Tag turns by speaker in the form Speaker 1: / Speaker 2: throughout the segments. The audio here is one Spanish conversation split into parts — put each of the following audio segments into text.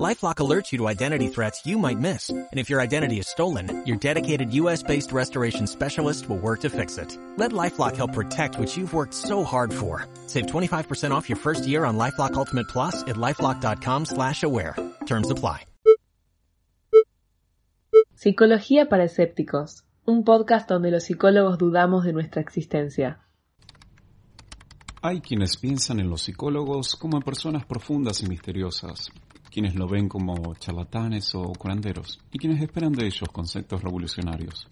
Speaker 1: LifeLock alerts you to identity threats you might miss. And if your identity is stolen, your dedicated US-based restoration specialist will work to fix it. Let LifeLock help protect what you've worked so hard for. Save 25% off your first year on LifeLock Ultimate Plus at LifeLock.com slash aware. Terms apply.
Speaker 2: Psicología para escépticos. Un podcast donde los psicólogos dudamos de nuestra existencia.
Speaker 3: Hay quienes piensan en los psicólogos como en personas profundas y misteriosas, quienes lo ven como charlatanes o curanderos, y quienes esperan de ellos conceptos revolucionarios.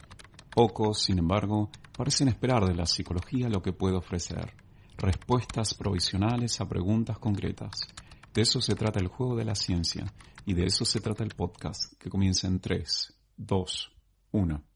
Speaker 3: Pocos, sin embargo, parecen esperar de la psicología lo que puede ofrecer, respuestas provisionales a preguntas concretas. De eso se trata el juego de la ciencia, y de eso se trata el podcast, que comienza en 3, 2, 1.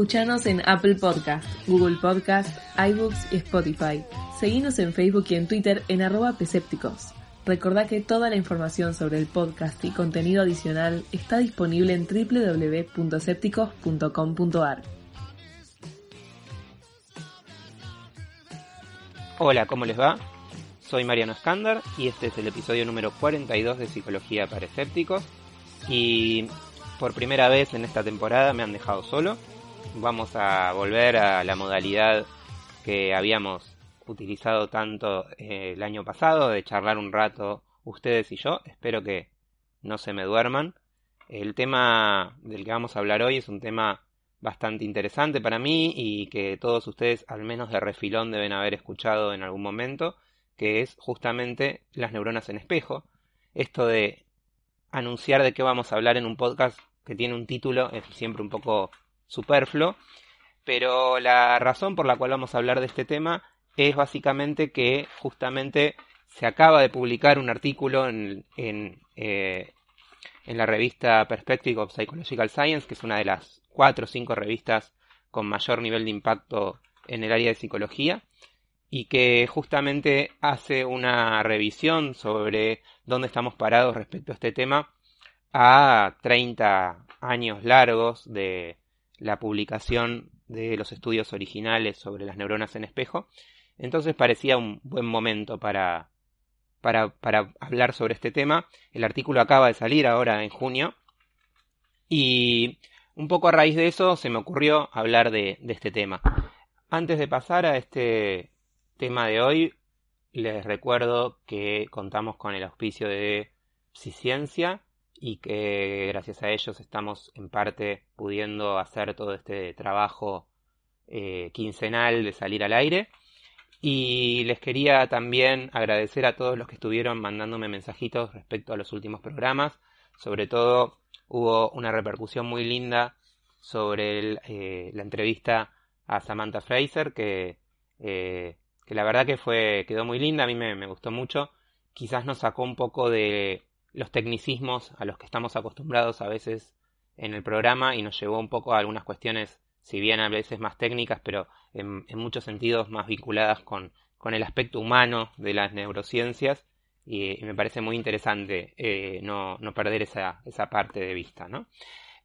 Speaker 2: Escuchanos en Apple Podcast, Google Podcast, iBooks y Spotify. Seguinos en Facebook y en Twitter en arroba Pesépticos. Recordá que toda la información sobre el podcast y contenido adicional está disponible en www.sépticos.com.ar.
Speaker 4: Hola, ¿cómo les va? Soy Mariano Escándar y este es el episodio número 42 de Psicología para Escépticos. Y por primera vez en esta temporada me han dejado solo. Vamos a volver a la modalidad que habíamos utilizado tanto eh, el año pasado, de charlar un rato ustedes y yo. Espero que no se me duerman. El tema del que vamos a hablar hoy es un tema bastante interesante para mí y que todos ustedes, al menos de refilón, deben haber escuchado en algún momento, que es justamente las neuronas en espejo. Esto de anunciar de qué vamos a hablar en un podcast que tiene un título es siempre un poco superfluo, pero la razón por la cual vamos a hablar de este tema es básicamente que justamente se acaba de publicar un artículo en, en, eh, en la revista Perspective of Psychological Science, que es una de las cuatro o cinco revistas con mayor nivel de impacto en el área de psicología, y que justamente hace una revisión sobre dónde estamos parados respecto a este tema a 30 años largos de la publicación de los estudios originales sobre las neuronas en espejo entonces parecía un buen momento para, para, para hablar sobre este tema. El artículo acaba de salir ahora en junio. Y un poco a raíz de eso se me ocurrió hablar de, de este tema. Antes de pasar a este tema de hoy, les recuerdo que contamos con el auspicio de Psiciencia y que gracias a ellos estamos en parte pudiendo hacer todo este trabajo eh, quincenal de salir al aire. Y les quería también agradecer a todos los que estuvieron mandándome mensajitos respecto a los últimos programas. Sobre todo hubo una repercusión muy linda sobre eh, la entrevista a Samantha Fraser, que, eh, que la verdad que fue, quedó muy linda, a mí me, me gustó mucho. Quizás nos sacó un poco de los tecnicismos a los que estamos acostumbrados a veces en el programa y nos llevó un poco a algunas cuestiones si bien a veces más técnicas, pero en, muchos sentidos más vinculadas con, con, el aspecto humano de las neurociencias, y, me parece muy interesante eh, no, no, perder esa, esa, parte de vista. ¿no?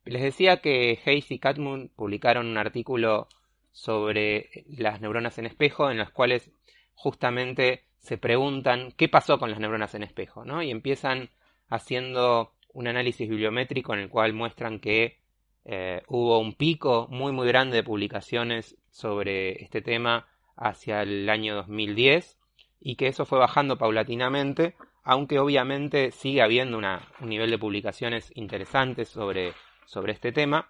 Speaker 4: Les decía que Hayes y Catmull publicaron un artículo sobre las neuronas en espejo, en las cuales justamente se preguntan qué pasó con las neuronas en espejo, ¿no? Y empiezan haciendo un análisis bibliométrico en el cual muestran que eh, hubo un pico muy muy grande de publicaciones sobre este tema hacia el año 2010 y que eso fue bajando paulatinamente, aunque obviamente sigue habiendo un nivel de publicaciones interesantes sobre, sobre este tema,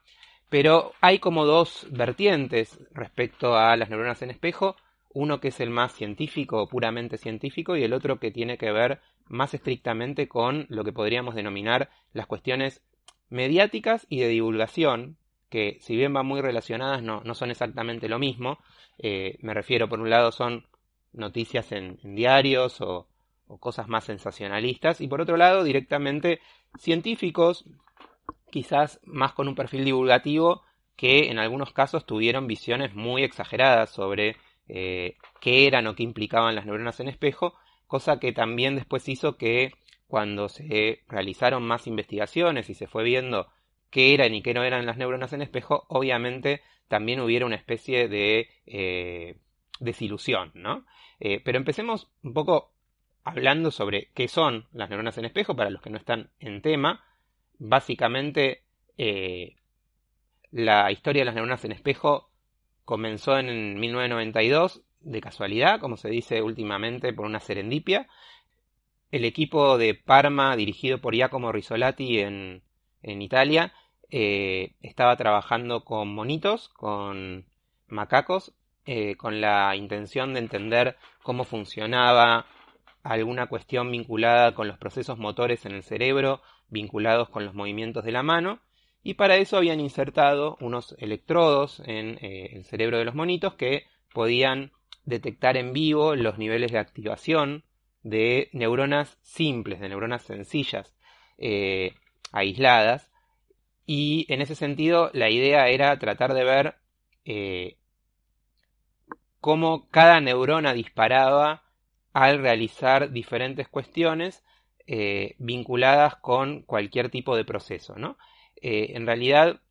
Speaker 4: pero hay como dos vertientes respecto a las neuronas en espejo, uno que es el más científico, puramente científico, y el otro que tiene que ver más estrictamente con lo que podríamos denominar las cuestiones mediáticas y de divulgación, que si bien van muy relacionadas, no, no son exactamente lo mismo. Eh, me refiero, por un lado, son noticias en, diarios o, cosas más sensacionalistas, y por otro lado directamente científicos, quizás más con un perfil divulgativo, que en algunos casos tuvieron visiones muy exageradas sobre eh, qué eran o qué implicaban las neuronas en espejo, cosa que también después hizo que cuando se realizaron más investigaciones y se fue viendo qué eran y qué no eran las neuronas en espejo, obviamente también hubiera una especie de eh, desilusión, ¿no? Eh, pero empecemos un poco hablando sobre qué son las neuronas en espejo para los que no están en tema. Básicamente, eh, la historia de las neuronas en espejo comenzó en 1992 de casualidad, como se dice últimamente, por una serendipia. El equipo de Parma, dirigido por Giacomo Risolati en, en Italia, eh, estaba trabajando con monitos, con macacos, eh, con la intención de entender cómo funcionaba alguna cuestión vinculada con los procesos motores en el cerebro, vinculados con los movimientos de la mano, y para eso habían insertado unos electrodos en eh, el cerebro de los monitos que podían detectar en vivo los niveles de activación de neuronas simples, de neuronas sencillas, eh, aisladas. Y en ese sentido la idea era tratar de ver eh, cómo cada neurona disparaba al realizar diferentes cuestiones vinculadas con cualquier tipo de proceso, ¿no? Eh, en realidad,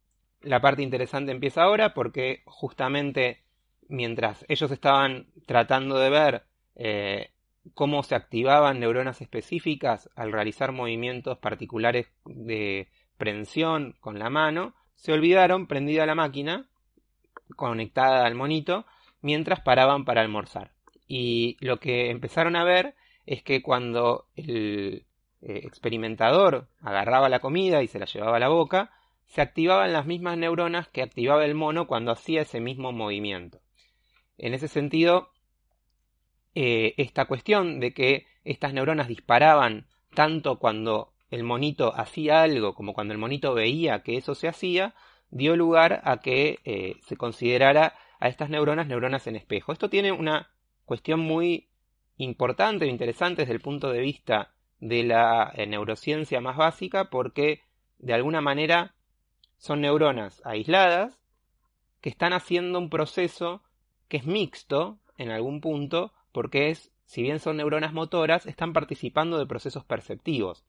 Speaker 4: la parte interesante empieza ahora porque justamente mientras ellos estaban tratando de ver eh, cómo se activaban neuronas específicas al realizar movimientos particulares de prensión con la mano, se olvidaron, prendida la máquina, conectada al monito, mientras paraban para almorzar. Y lo que empezaron a ver es que cuando el, eh, experimentador agarraba la comida y se la llevaba a la boca, se activaban las mismas neuronas que activaba el mono cuando hacía ese mismo movimiento. En ese sentido, eh, esta cuestión de que estas neuronas disparaban tanto cuando el monito hacía algo como cuando el monito veía que eso se hacía, dio lugar a que eh, se considerara a estas neuronas neuronas en espejo. Esto tiene una cuestión muy importante e interesante desde el punto de vista de la eh, neurociencia más básica porque de alguna manera son neuronas aisladas que están haciendo un proceso que es mixto en algún punto porque es, si bien son neuronas motoras, están participando de procesos perceptivos.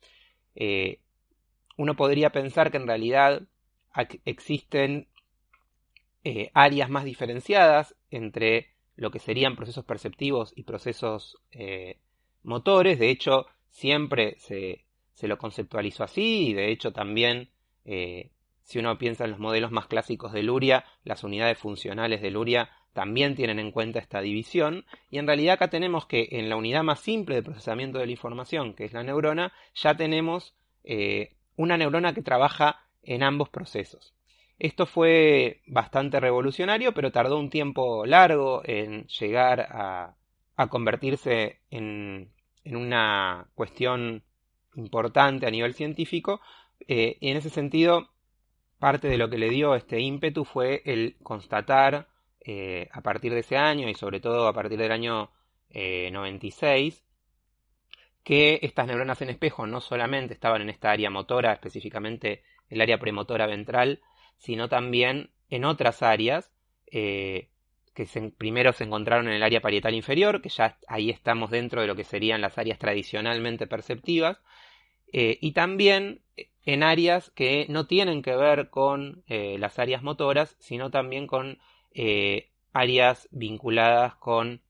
Speaker 4: Eh, uno podría pensar que en realidad existen eh, áreas más diferenciadas entre lo que serían procesos perceptivos y procesos motores. De hecho, siempre se, se lo conceptualizó así y de hecho también eh, si uno piensa en los modelos más clásicos de Luria, las unidades funcionales de Luria también tienen en cuenta esta división y en realidad acá tenemos que en la unidad más simple de procesamiento de la información, que es la neurona, ya tenemos eh, una neurona que trabaja en ambos procesos. Esto fue bastante revolucionario, pero tardó un tiempo largo en llegar a, convertirse en, en una cuestión importante a nivel científico, eh, y en ese sentido, parte de lo que le dio este ímpetu fue el constatar eh, a partir de ese año y sobre todo a partir del año 96 eh, que estas neuronas en espejo no solamente estaban en esta área motora, específicamente el área premotora ventral, sino también en otras áreas que primero se encontraron en el área parietal inferior, que ya ahí estamos dentro de lo que serían las áreas tradicionalmente perceptivas, eh, y también en áreas que no tienen que ver con eh, las áreas motoras, sino también con eh, áreas vinculadas con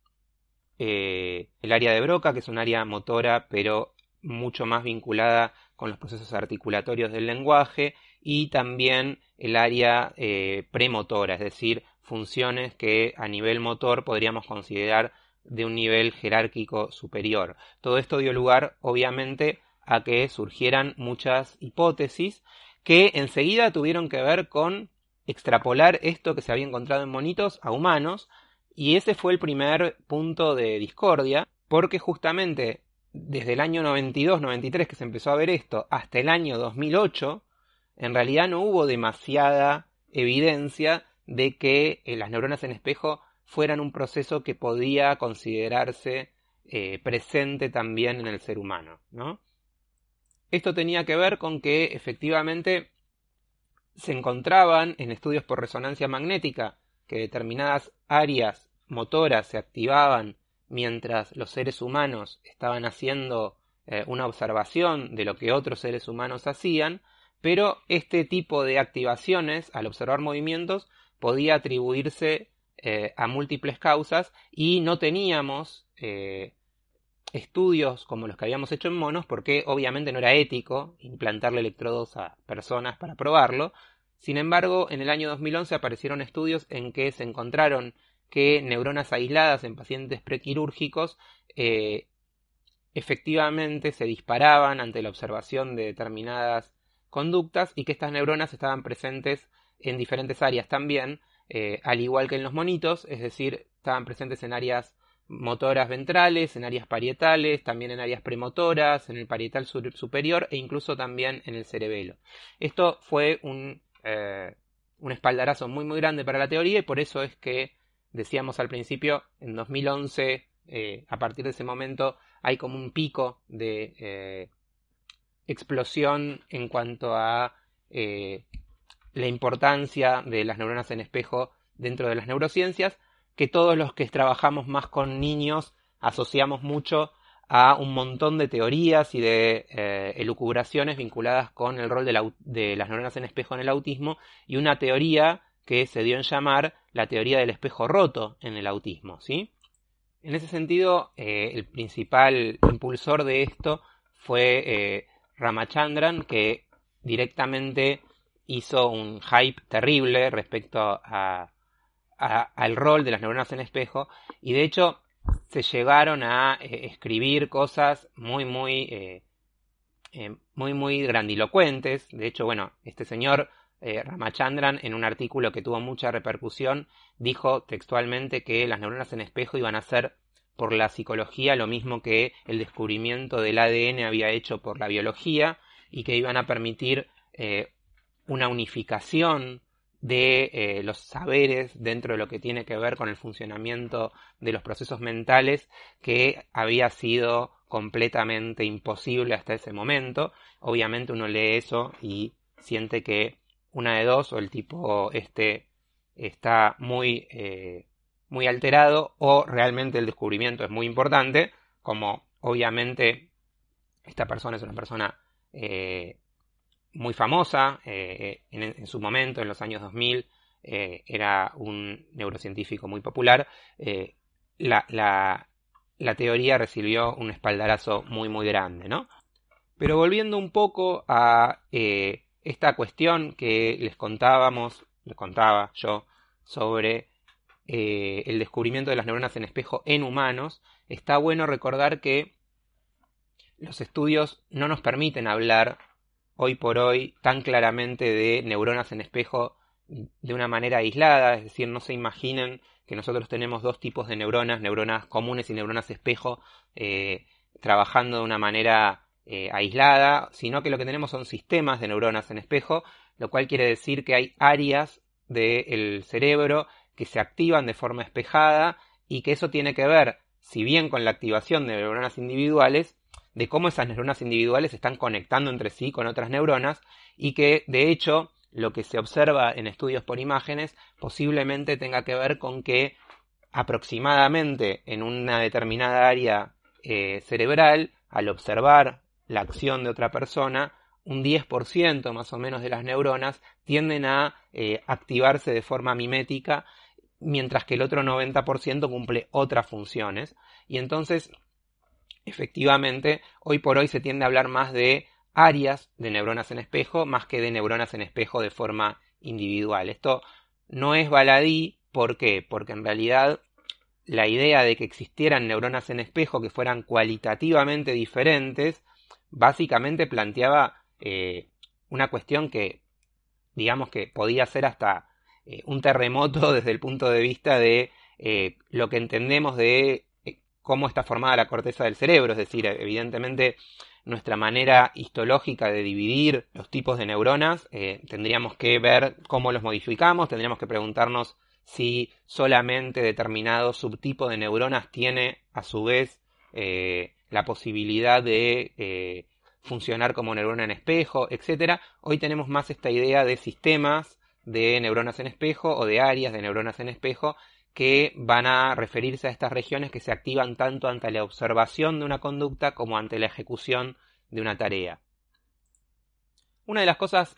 Speaker 4: el área de Broca, que es un área motora, pero mucho más vinculada con los procesos articulatorios del lenguaje, y también el área premotora, es decir, funciones que a nivel motor podríamos considerar de un nivel jerárquico superior. Todo esto dio lugar, obviamente, a que surgieran muchas hipótesis que enseguida tuvieron que ver con extrapolar esto que se había encontrado en monitos a humanos, y ese fue el primer punto de discordia, porque justamente desde el año 92-93 que se empezó a ver esto hasta el año 2008, en realidad no hubo demasiada evidencia de que eh, las neuronas en espejo fueran un proceso que podía considerarse eh, presente también en el ser humano. ¿no? Esto tenía que ver con que efectivamente se encontraban en estudios por resonancia magnética que determinadas áreas motoras se activaban mientras los seres humanos estaban haciendo eh, una observación de lo que otros seres humanos hacían, pero este tipo de activaciones, al observar movimientos, podía atribuirse eh, a múltiples causas y no teníamos eh, estudios como los que habíamos hecho en monos porque obviamente no era ético implantarle electrodos a personas para probarlo. Sin embargo, en el año 2011 aparecieron estudios en que se encontraron que neuronas aisladas en pacientes prequirúrgicos eh, efectivamente se disparaban ante la observación de determinadas conductas y que estas neuronas estaban presentes en diferentes áreas también, eh, al igual que en los monitos, es decir, estaban presentes en áreas motoras ventrales, en áreas parietales, también en áreas premotoras, en el parietal superior e incluso también en el cerebelo. Esto fue un, eh, un espaldarazo muy muy grande para la teoría y por eso es que decíamos al principio, en 2011, eh, a partir de ese momento, hay como un pico de eh, explosión en cuanto a la importancia de las neuronas en espejo dentro de las neurociencias, que todos los que trabajamos más con niños asociamos mucho a un montón de teorías y de elucubraciones vinculadas con el rol de, de las neuronas en espejo en el autismo y una teoría que se dio en llamar la teoría del espejo roto en el autismo, ¿sí? En ese sentido, eh, el principal impulsor de esto fue eh, Ramachandran, que directamente hizo un hype terrible respecto a, al rol de las neuronas en espejo, y de hecho se llegaron a eh, escribir cosas muy, muy, muy, muy grandilocuentes. De hecho, bueno, este señor eh, Ramachandran, en un artículo que tuvo mucha repercusión, dijo textualmente que las neuronas en espejo iban a ser por la psicología lo mismo que el descubrimiento del ADN había hecho por la biología y que iban a permitir eh, una unificación de eh, los saberes dentro de lo que tiene que ver con el funcionamiento de los procesos mentales que había sido completamente imposible hasta ese momento. Obviamente uno lee eso y siente que una de dos, o el tipo este está muy, eh, muy alterado, o realmente el descubrimiento es muy importante, como obviamente esta persona es una persona eh, muy famosa, eh, en, su momento, en los años 2000, era un neurocientífico muy popular, la, la, la, teoría recibió un espaldarazo muy, muy grande, ¿no? Pero volviendo un poco a esta cuestión que les contábamos, les contaba yo, sobre eh, el descubrimiento de las neuronas en espejo en humanos, está bueno recordar que los estudios no nos permiten hablar hoy por hoy tan claramente de neuronas en espejo de una manera aislada, es decir, no se imaginen que nosotros tenemos dos tipos de neuronas, neuronas comunes y neuronas espejo, eh, trabajando de una manera eh, aislada, sino que lo que tenemos son sistemas de neuronas en espejo, lo cual quiere decir que hay áreas del cerebro que se activan de forma espejada y que eso tiene que ver, si bien con la activación de neuronas individuales, de cómo esas neuronas individuales están conectando entre sí con otras neuronas y que de hecho lo que se observa en estudios por imágenes posiblemente tenga que ver con que aproximadamente en una determinada área eh, cerebral, al observar la acción de otra persona, un 10% más o menos de las neuronas tienden a eh, activarse de forma mimética, mientras que el otro 90% cumple otras funciones. Y entonces, efectivamente, hoy por hoy se tiende a hablar más de áreas de neuronas en espejo, más que de neuronas en espejo de forma individual. Esto no es baladí, ¿por qué? Porque en realidad la idea de que existieran neuronas en espejo que fueran cualitativamente diferentes básicamente planteaba eh, una cuestión que, digamos que podía ser hasta eh, un terremoto desde el punto de vista de eh, lo que entendemos de cómo está formada la corteza del cerebro, es decir, evidentemente nuestra manera histológica de dividir los tipos de neuronas, tendríamos que ver cómo los modificamos, tendríamos que preguntarnos si solamente determinado subtipo de neuronas tiene a su vez la posibilidad de funcionar como neurona en espejo, etc. Hoy tenemos más esta idea de sistemas de neuronas en espejo o de áreas de neuronas en espejo que van a referirse a estas regiones que se activan tanto ante la observación de una conducta como ante la ejecución de una tarea. Una de las cosas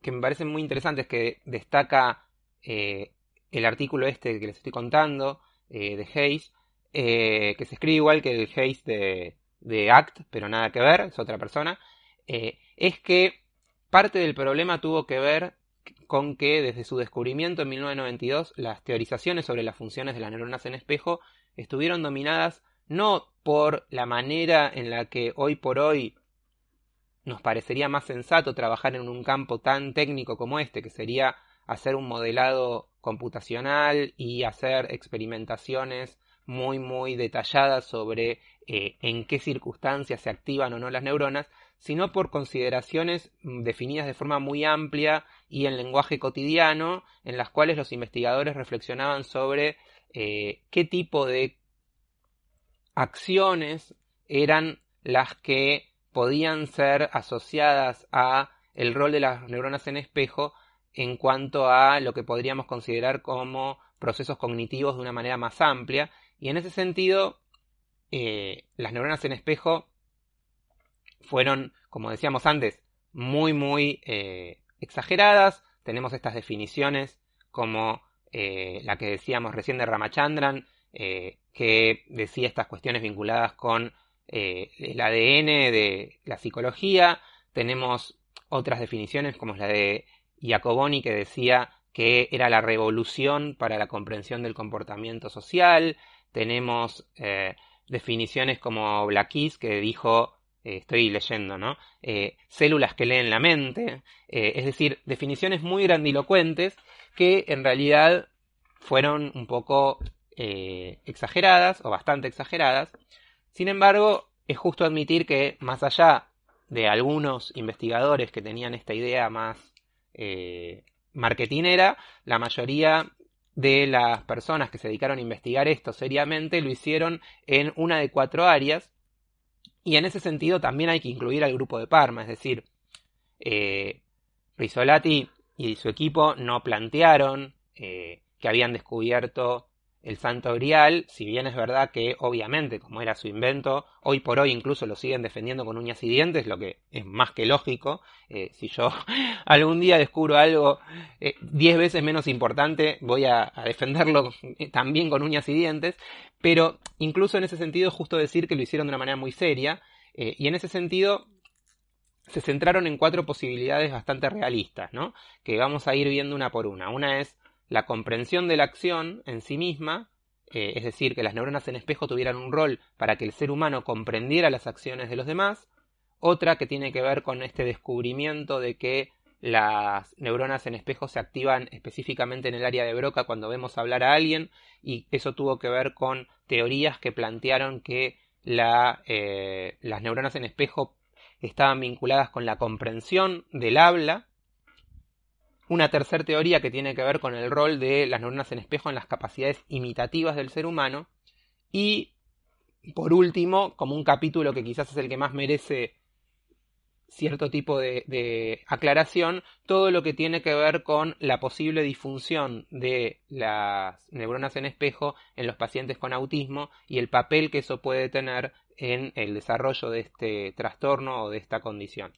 Speaker 4: que me parecen muy interesantes que destaca eh, el artículo este que les estoy contando eh, de Hayes, eh, que se escribe igual que el Hayes de, de ACT, pero nada que ver, es otra persona, es que parte del problema tuvo que ver con que desde su descubrimiento en 1992 las teorizaciones sobre las funciones de las neuronas en espejo estuvieron dominadas no por la manera en la que hoy por hoy nos parecería más sensato trabajar en un campo tan técnico como este, que sería hacer un modelado computacional y hacer experimentaciones muy muy detalladas sobre eh, en qué circunstancias se activan o no las neuronas, sino por consideraciones mm, definidas de forma muy amplia y en lenguaje cotidiano, en las cuales los investigadores reflexionaban sobre eh, qué tipo de acciones eran las que podían ser asociadas a el rol de las neuronas en espejo en cuanto a lo que podríamos considerar como procesos cognitivos de una manera más amplia. Y en ese sentido eh, las neuronas en espejo fueron, como decíamos antes, muy, muy eh, exageradas. Tenemos estas definiciones como eh, la que decíamos recién de Ramachandran, eh, que decía estas cuestiones vinculadas con el ADN de la psicología. Tenemos otras definiciones como la de Jacoboni que decía que era la revolución para la comprensión del comportamiento social. Tenemos definiciones como Blackis que dijo eh, estoy leyendo, ¿no? Eh, células que leen la mente, eh, es decir, definiciones muy grandilocuentes que en realidad fueron un poco exageradas o bastante exageradas. Sin embargo, es justo admitir que más allá de algunos investigadores que tenían esta idea más marketinera, la mayoría de las personas que se dedicaron a investigar esto seriamente lo hicieron en una de cuatro áreas y en ese sentido también hay que incluir al grupo de Parma, es decir, eh, Risolati y su equipo no plantearon eh, que habían descubierto el Santo Grial, si bien es verdad que obviamente, como era su invento, hoy por hoy incluso lo siguen defendiendo con uñas y dientes, lo que es más que lógico. Eh, si yo algún día descubro algo eh, diez veces menos importante, voy a, defenderlo eh, también con uñas y dientes, pero incluso en ese sentido justo decir que lo hicieron de una manera muy seria, y en ese sentido se centraron en cuatro posibilidades bastante realistas, ¿no? Que vamos a ir viendo una por una. Una es la comprensión de la acción en sí misma, eh, es decir, que las neuronas en espejo tuvieran un rol para que el ser humano comprendiera las acciones de los demás, otra que tiene que ver con este descubrimiento de que las neuronas en espejo se activan específicamente en el área de Broca cuando vemos hablar a alguien y eso tuvo que ver con teorías que plantearon que eh, las neuronas en espejo estaban vinculadas con la comprensión del habla una tercera teoría que tiene que ver con el rol de las neuronas en espejo en las capacidades imitativas del ser humano. Y, por último, como un capítulo que quizás es el que más merece cierto tipo de, aclaración, todo lo que tiene que ver con la posible disfunción de las neuronas en espejo en los pacientes con autismo y el papel que eso puede tener en el desarrollo de este trastorno o de esta condición.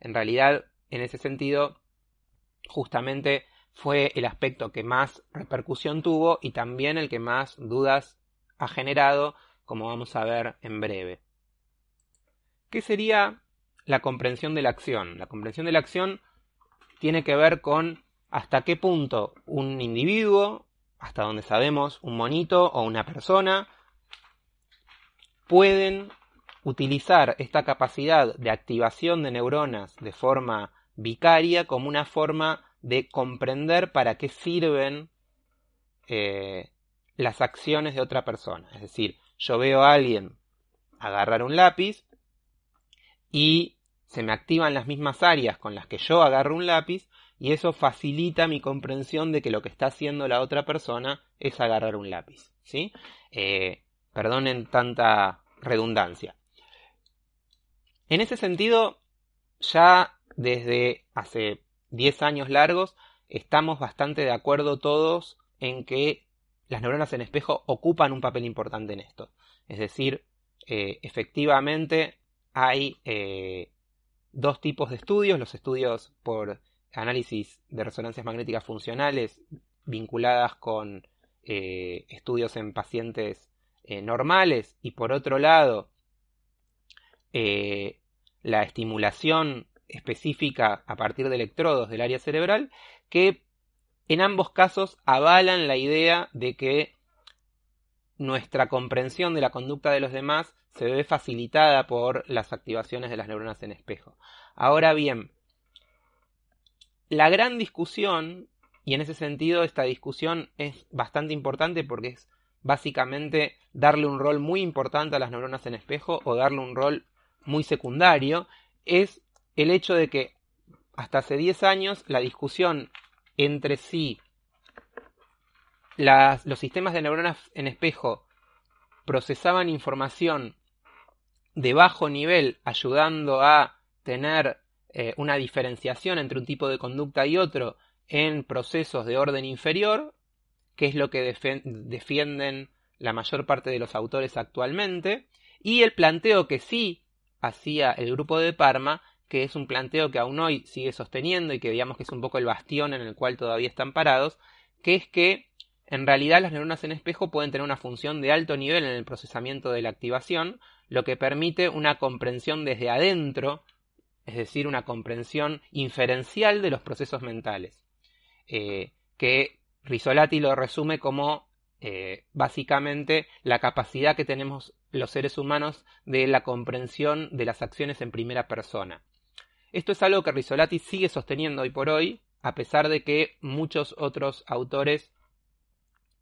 Speaker 4: En realidad, en ese sentido, justamente fue el aspecto que más repercusión tuvo y también el que más dudas ha generado, como vamos a ver en breve. ¿Qué sería la comprensión de la acción? La comprensión de la acción tiene que ver con hasta qué punto un individuo, hasta donde sabemos un monito o una persona, pueden utilizar esta capacidad de activación de neuronas de forma vicaria como una forma de comprender para qué sirven eh, las acciones de otra persona. Es decir, yo veo a alguien agarrar un lápiz y se me activan las mismas áreas con las que yo agarro un lápiz y eso facilita mi comprensión de que lo que está haciendo la otra persona es agarrar un lápiz. ¿sí? Eh, perdonen tanta redundancia. En ese sentido, ya desde hace 10 años largos estamos bastante de acuerdo todos en que las neuronas en espejo ocupan un papel importante en esto. Es decir, eh, efectivamente hay eh, dos tipos de estudios, los estudios por análisis de resonancias magnéticas funcionales vinculadas con eh, estudios en pacientes normales y por otro lado la estimulación específica a partir de electrodos del área cerebral que en ambos casos avalan la idea de que nuestra comprensión de la conducta de los demás se ve facilitada por las activaciones de las neuronas en espejo. Ahora bien, la gran discusión, y en ese sentido esta discusión es bastante importante porque es básicamente darle un rol muy importante a las neuronas en espejo o darle un rol muy secundario, es el hecho de que hasta hace 10 años la discusión entre sí los sistemas de neuronas en espejo procesaban información de bajo nivel ayudando a tener eh, una diferenciación entre un tipo de conducta y otro en procesos de orden inferior, que es lo que defienden la mayor parte de los autores actualmente, y el planteo que sí hacía el grupo de Parma que es un planteo que aún hoy sigue sosteniendo y que digamos que es un poco el bastión en el cual todavía están parados, que es que en realidad las neuronas en espejo pueden tener una función de alto nivel en el procesamiento de la activación, lo que permite una comprensión desde adentro, es decir, una comprensión inferencial de los procesos mentales, eh, que Risolati lo resume como eh, básicamente la capacidad que tenemos los seres humanos de la comprensión de las acciones en primera persona. Esto es algo que Risolati sigue sosteniendo hoy por hoy, a pesar de que muchos otros autores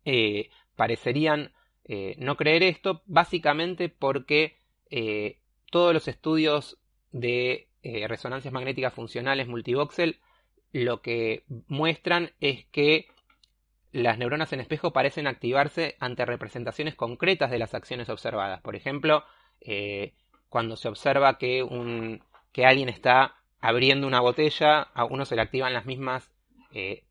Speaker 4: eh, parecerían eh, no creer esto, básicamente porque eh, todos los estudios de resonancias magnéticas funcionales multivoxel lo que muestran es que las neuronas en espejo parecen activarse ante representaciones concretas de las acciones observadas. Por ejemplo, cuando se observa que, un, que alguien está abriendo una botella, a uno se le activan las mismas, eh,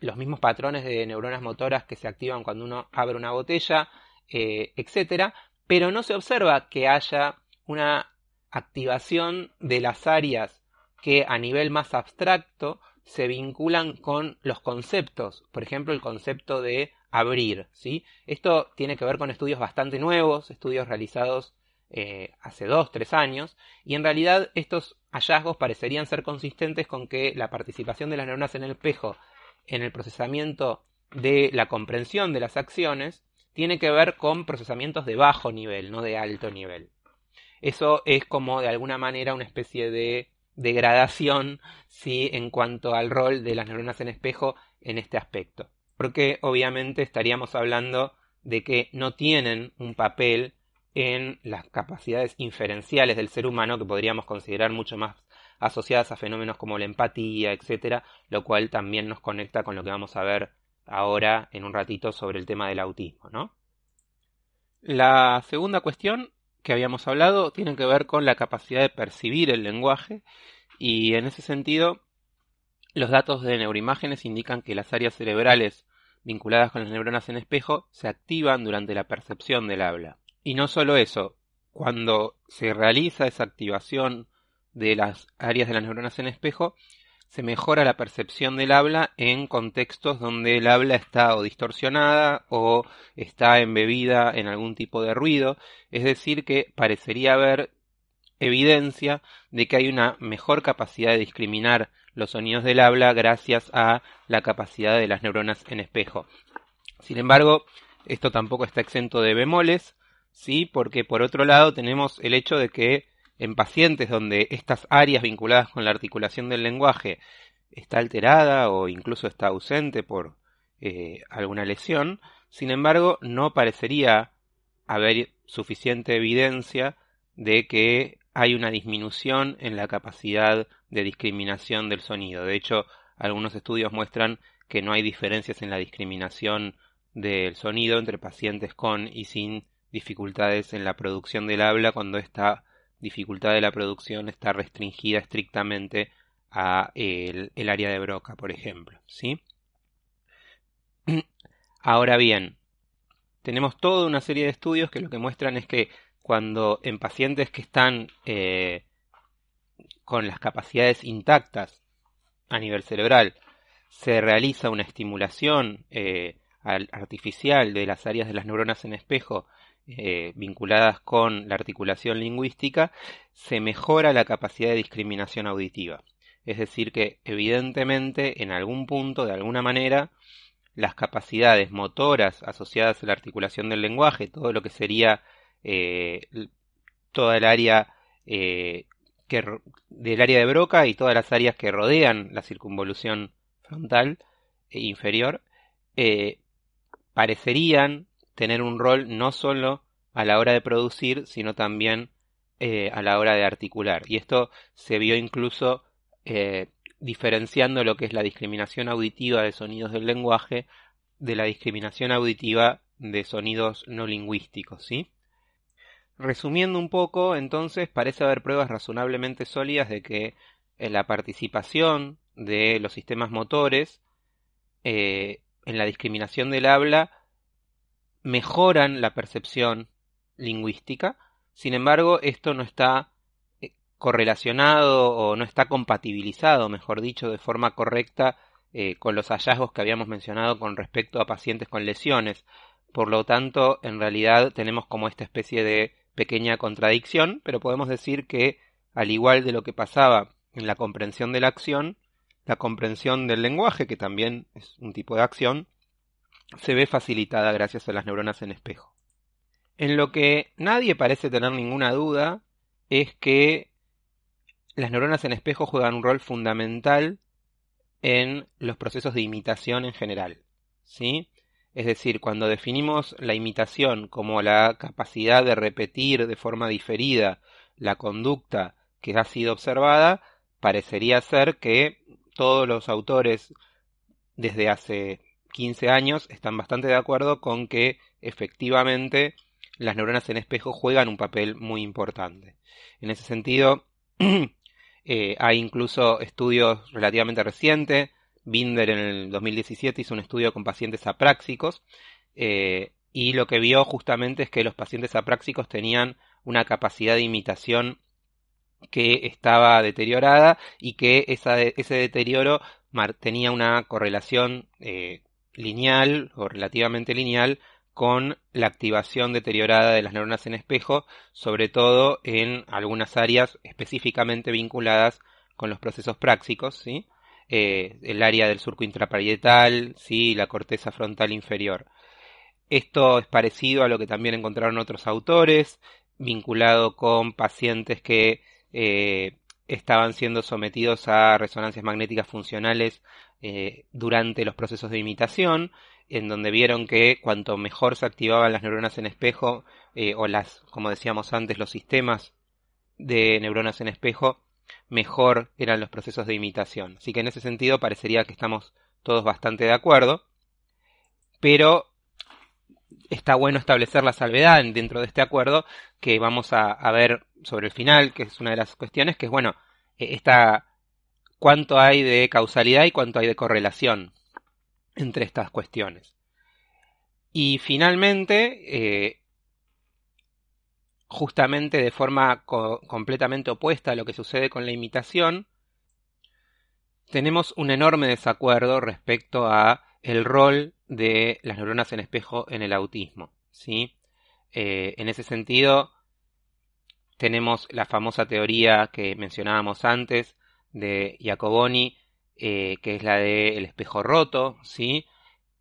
Speaker 4: los mismos patrones de neuronas motoras que se activan cuando uno abre una botella, eh, etcétera, pero no se observa que haya una activación de las áreas que a nivel más abstracto se vinculan con los conceptos, por ejemplo el concepto de abrir, ¿sí? Esto tiene que ver con estudios bastante nuevos, estudios realizados eh, hace dos, tres años, y en realidad estos hallazgos parecerían ser consistentes con que la participación de las neuronas en el espejo en el procesamiento de la comprensión de las acciones tiene que ver con procesamientos de bajo nivel, no de alto nivel. Eso es como de alguna manera una especie de degradación ¿sí? en cuanto al rol de las neuronas en espejo en este aspecto. Porque obviamente estaríamos hablando de que no tienen un papel en las capacidades inferenciales del ser humano que podríamos considerar mucho más asociadas a fenómenos como la empatía, etcétera, lo cual también nos conecta con lo que vamos a ver ahora en un ratito sobre el tema del autismo. La segunda cuestión que habíamos hablado tiene que ver con la capacidad de percibir el lenguaje y en ese sentido los datos de neuroimágenes indican que las áreas cerebrales vinculadas con las neuronas en espejo se activan durante la percepción del habla. Y no solo eso, cuando se realiza esa activación de las áreas de las neuronas en espejo, se mejora la percepción del habla en contextos donde el habla está o distorsionada o está embebida en algún tipo de ruido, es decir, que parecería haber evidencia de que hay una mejor capacidad de discriminar los sonidos del habla gracias a la capacidad de las neuronas en espejo. Sin embargo, esto tampoco está exento de bemoles, ¿sí? Porque por otro lado tenemos el hecho de que en pacientes donde estas áreas vinculadas con la articulación del lenguaje está alterada o incluso está ausente por eh, alguna lesión, sin embargo, no parecería haber suficiente evidencia de que hay una disminución en la capacidad de discriminación del sonido. De hecho, algunos estudios muestran que no hay diferencias en la discriminación del sonido entre pacientes con y sin dificultades en la producción del habla cuando esta dificultad de la producción está restringida estrictamente a el, el área de Broca, por ejemplo, ¿sí? Ahora bien, tenemos toda una serie de estudios que lo que muestran es que cuando en pacientes que están eh, con las capacidades intactas a nivel cerebral se realiza una estimulación eh, artificial de las áreas de las neuronas en espejo eh, vinculadas con la articulación lingüística, se mejora la capacidad de discriminación auditiva. Es decir, que evidentemente en algún punto, de alguna manera, las capacidades motoras asociadas a la articulación del lenguaje, todo lo que sería eh, toda el área eh, que, del área de Broca y todas las áreas que rodean la circunvolución frontal e inferior, parecerían tener un rol no solo a la hora de producir, sino también a la hora de articular. Y esto se vio incluso diferenciando lo que es la discriminación auditiva de sonidos del lenguaje de la discriminación auditiva de sonidos no lingüísticos, ¿sí? Resumiendo un poco, entonces, parece haber pruebas razonablemente sólidas de que eh, la participación de los sistemas motores eh, en la discriminación del habla mejoran la percepción lingüística. Sin embargo, esto no está correlacionado o no está compatibilizado, mejor dicho, de forma correcta eh, con los hallazgos que habíamos mencionado con respecto a pacientes con lesiones. Por lo tanto, en realidad tenemos como esta especie de pequeña contradicción, pero podemos decir que, al igual de lo que pasaba en la comprensión de la acción, la comprensión del lenguaje, que también es un tipo de acción, se ve facilitada gracias a las neuronas en espejo. En lo que nadie parece tener ninguna duda es que las neuronas en espejo juegan un rol fundamental en los procesos de imitación en general. ¿sí? Es decir, cuando definimos la imitación como la capacidad de repetir de forma diferida la conducta que ha sido observada, parecería ser que todos los autores desde hace 15 años están bastante de acuerdo con que efectivamente las neuronas en espejo juegan un papel muy importante. En ese sentido, Eh, hay incluso estudios relativamente recientes. Binder en el 2017 hizo un estudio con pacientes apráxicos eh, y lo que vio justamente es que los pacientes apráxicos tenían una capacidad de imitación que estaba deteriorada y que ese deterioro tenía una correlación eh, lineal o relativamente lineal con la activación deteriorada de las neuronas en espejo, sobre todo en algunas áreas específicamente vinculadas con los procesos prácticos, ¿sí? Eh, el área del surco intraparietal, ¿sí? la corteza frontal inferior. Esto es parecido a lo que también encontraron otros autores, vinculado con pacientes que eh, estaban siendo sometidos a resonancias magnéticas funcionales eh, durante los procesos de imitación en donde vieron que cuanto mejor se activaban las neuronas en espejo, eh, o las, como decíamos antes, los sistemas de neuronas en espejo, mejor eran los procesos de imitación. Así que en ese sentido parecería que estamos todos bastante de acuerdo, pero está bueno establecer la salvedad dentro de este acuerdo que vamos a, ver sobre el final, que es una de las cuestiones, que es bueno, eh, esta, cuánto hay de causalidad y cuánto hay de correlación entre estas cuestiones. Y finalmente, eh, justamente de forma completamente opuesta a lo que sucede con la imitación, tenemos un enorme desacuerdo respecto a el rol de las neuronas en espejo en el autismo. ¿sí? Eh, en ese sentido, tenemos la famosa teoría que mencionábamos antes de Jacoboni, eh, que es la del espejo roto, ¿sí?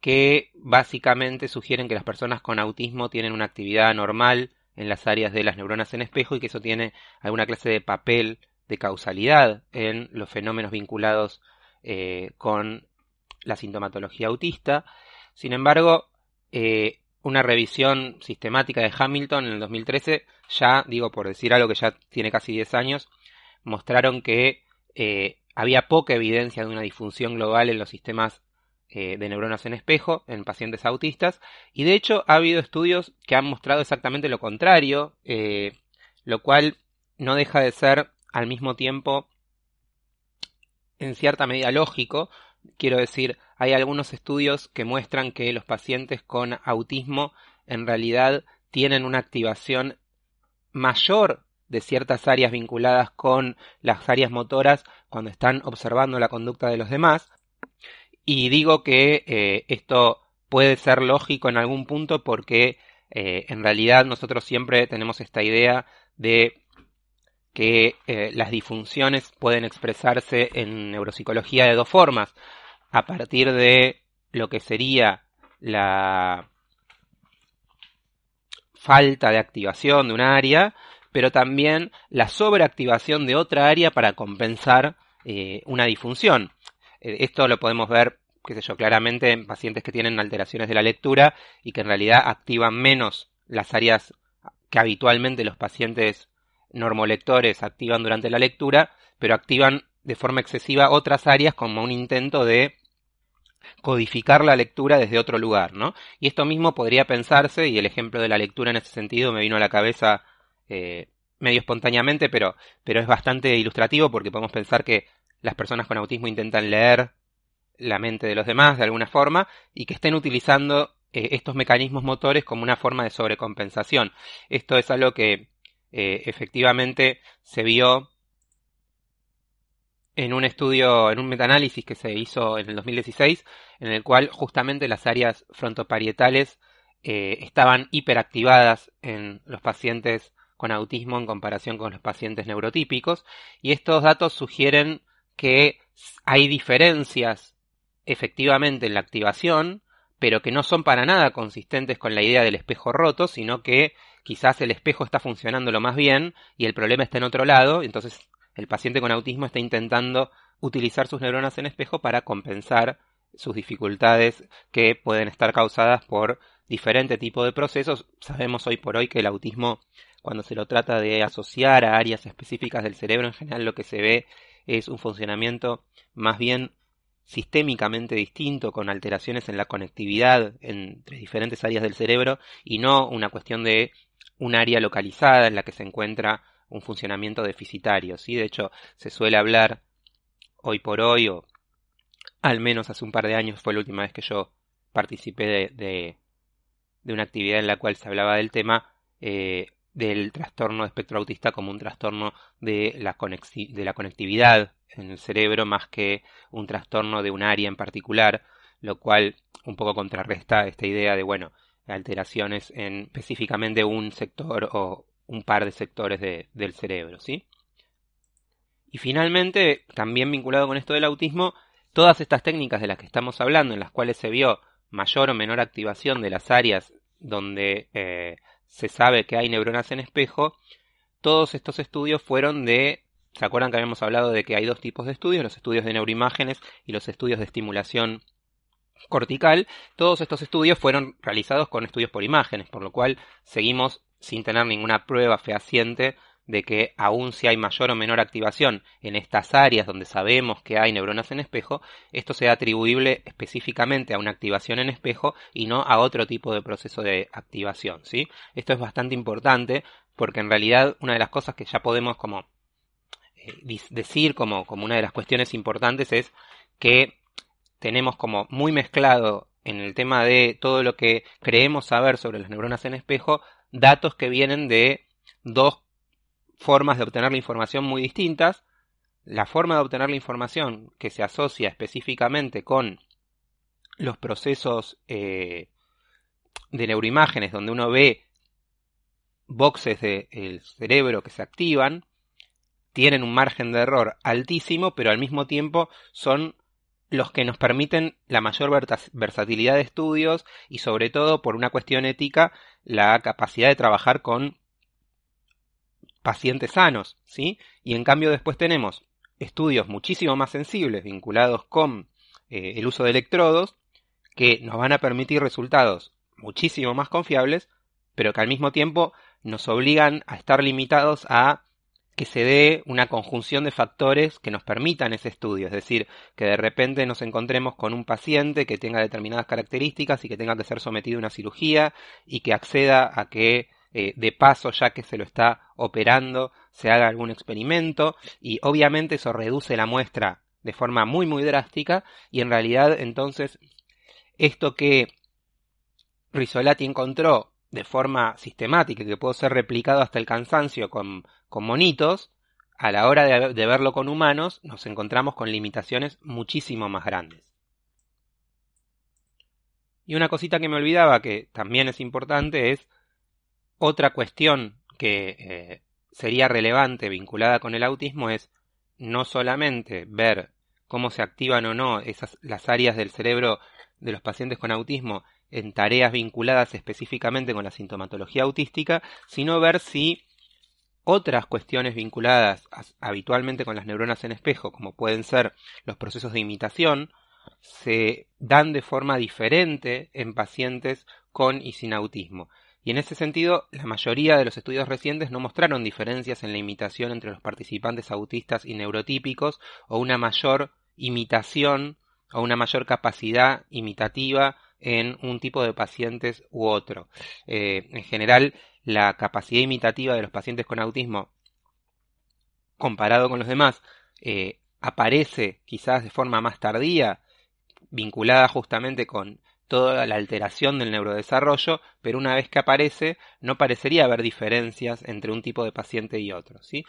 Speaker 4: que básicamente sugieren que las personas con autismo tienen una actividad normal en las áreas de las neuronas en espejo y que eso tiene alguna clase de papel de causalidad en los fenómenos vinculados eh, con la sintomatología autista. Sin embargo, eh, una revisión sistemática de Hamilton en el 2013, ya digo por decir algo que ya tiene casi 10 años, mostraron que había poca evidencia de una disfunción global en los sistemas eh, de neuronas en espejo en pacientes autistas y de hecho ha habido estudios que han mostrado exactamente lo contrario, eh, lo cual no deja de ser al mismo tiempo en cierta medida lógico. Quiero decir, hay algunos estudios que muestran que los pacientes con autismo en realidad tienen una activación mayor de ciertas áreas vinculadas con las áreas motoras cuando están observando la conducta de los demás. Y digo que eh, esto puede ser lógico en algún punto porque eh, en realidad nosotros siempre tenemos esta idea de que eh, las disfunciones pueden expresarse en neuropsicología de dos formas, a partir de lo que sería la falta de activación de un área, pero también la sobreactivación de otra área para compensar eh, una disfunción. Eh, esto lo podemos ver, qué sé yo, claramente en pacientes que tienen alteraciones de la lectura y que en realidad activan menos las áreas que habitualmente los pacientes normolectores activan durante la lectura, pero activan de forma excesiva otras áreas como un intento de codificar la lectura desde otro lugar, ¿no? Y esto mismo podría pensarse, y el ejemplo de la lectura en ese sentido me vino a la cabeza eh, medio espontáneamente, pero, pero es bastante ilustrativo porque podemos pensar que las personas con autismo intentan leer la mente de los demás de alguna forma y que estén utilizando eh, estos mecanismos motores como una forma de sobrecompensación. Esto es algo que eh, efectivamente se vio en un estudio, en un metaanálisis que se hizo en el 2016, en el cual justamente las áreas frontoparietales eh, estaban hiperactivadas en los pacientes con autismo en comparación con los pacientes neurotípicos, y estos datos sugieren que hay diferencias efectivamente en la activación, pero que no son para nada consistentes con la idea del espejo roto, sino que quizás el espejo está funcionando lo más bien y el problema está en otro lado, entonces el paciente con autismo está intentando utilizar sus neuronas en espejo para compensar sus dificultades que pueden estar causadas por diferente tipo de procesos. Sabemos hoy por hoy que el autismo, cuando se lo trata de asociar a áreas específicas del cerebro, en general lo que se ve es un funcionamiento más bien sistémicamente distinto, con alteraciones en la conectividad entre diferentes áreas del cerebro y no una cuestión de un área localizada en la que se encuentra un funcionamiento deficitario. ¿sí? De hecho, se suele hablar hoy por hoy, o al menos hace un par de años fue la última vez que yo participé de, de, una actividad en la cual se hablaba del tema eh, del trastorno de espectro autista como un trastorno de la, de la conectividad en el cerebro más que un trastorno de un área en particular, lo cual un poco contrarresta esta idea de, bueno, alteraciones en específicamente un sector o un par de sectores del cerebro, ¿sí? Y finalmente, también vinculado con esto del autismo, todas estas técnicas de las que estamos hablando, en las cuales se vio mayor o menor activación de las áreas donde eh, se sabe que hay neuronas en espejo, todos estos estudios fueron de, ¿se acuerdan que habíamos hablado de que hay dos tipos de estudios, los estudios de neuroimágenes y los estudios de estimulación cortical, todos estos estudios fueron realizados con estudios por imágenes, por lo cual seguimos sin tener ninguna prueba fehaciente de que aun si hay mayor o menor activación en estas áreas donde sabemos que hay neuronas en espejo, esto sea atribuible específicamente a una activación en espejo y no a otro tipo de proceso de activación, ¿sí? Esto es bastante importante porque en realidad una de las cosas que ya podemos como eh, decir como, como una de las cuestiones importantes es que tenemos como muy mezclado en el tema de todo lo que creemos saber sobre las neuronas en espejo, datos que vienen de dos formas de obtener la información muy distintas. La forma de obtener la información que se asocia específicamente con los procesos eh, de neuroimágenes, donde uno ve boxes del cerebro que se activan, tienen un margen de error altísimo, pero al mismo tiempo son los que nos permiten la mayor versatilidad de estudios y sobre todo por una cuestión ética la capacidad de trabajar con pacientes sanos, ¿sí? Y en cambio después tenemos estudios muchísimo más sensibles vinculados con eh, el uso de electrodos que nos van a permitir resultados muchísimo más confiables, pero que al mismo tiempo nos obligan a estar limitados a que se dé una conjunción de factores que nos permitan ese estudio, es decir, que de repente nos encontremos con un paciente que tenga determinadas características y que tenga que ser sometido a una cirugía y que acceda a que eh, de paso, ya que se lo está operando, se haga algún experimento y obviamente eso reduce la muestra de forma muy muy drástica y en realidad entonces esto que Risolati encontró de forma sistemática y que puede ser replicado hasta el cansancio con, con monitos, a la hora de, verlo con humanos nos encontramos con limitaciones muchísimo más grandes. Y una cosita que me olvidaba que también es importante es otra cuestión que eh, sería relevante vinculada con el autismo es no solamente ver cómo se activan o no esas, las áreas del cerebro de los pacientes con autismo en tareas vinculadas específicamente con la sintomatología autística, sino ver si otras cuestiones vinculadas habitualmente con las neuronas en espejo, como pueden ser los procesos de imitación, se dan de forma diferente en pacientes con y sin autismo. Y en ese sentido, la mayoría de los estudios recientes no mostraron diferencias en la imitación entre los participantes autistas y neurotípicos o una mayor imitación o una mayor capacidad imitativa en un tipo de pacientes u otro. Eh, en general, la capacidad imitativa de los pacientes con autismo comparado con los demás eh, aparece quizás de forma más tardía, vinculada justamente con toda la alteración del neurodesarrollo, pero una vez que aparece no parecería haber diferencias entre un tipo de paciente y otro. ¿sí?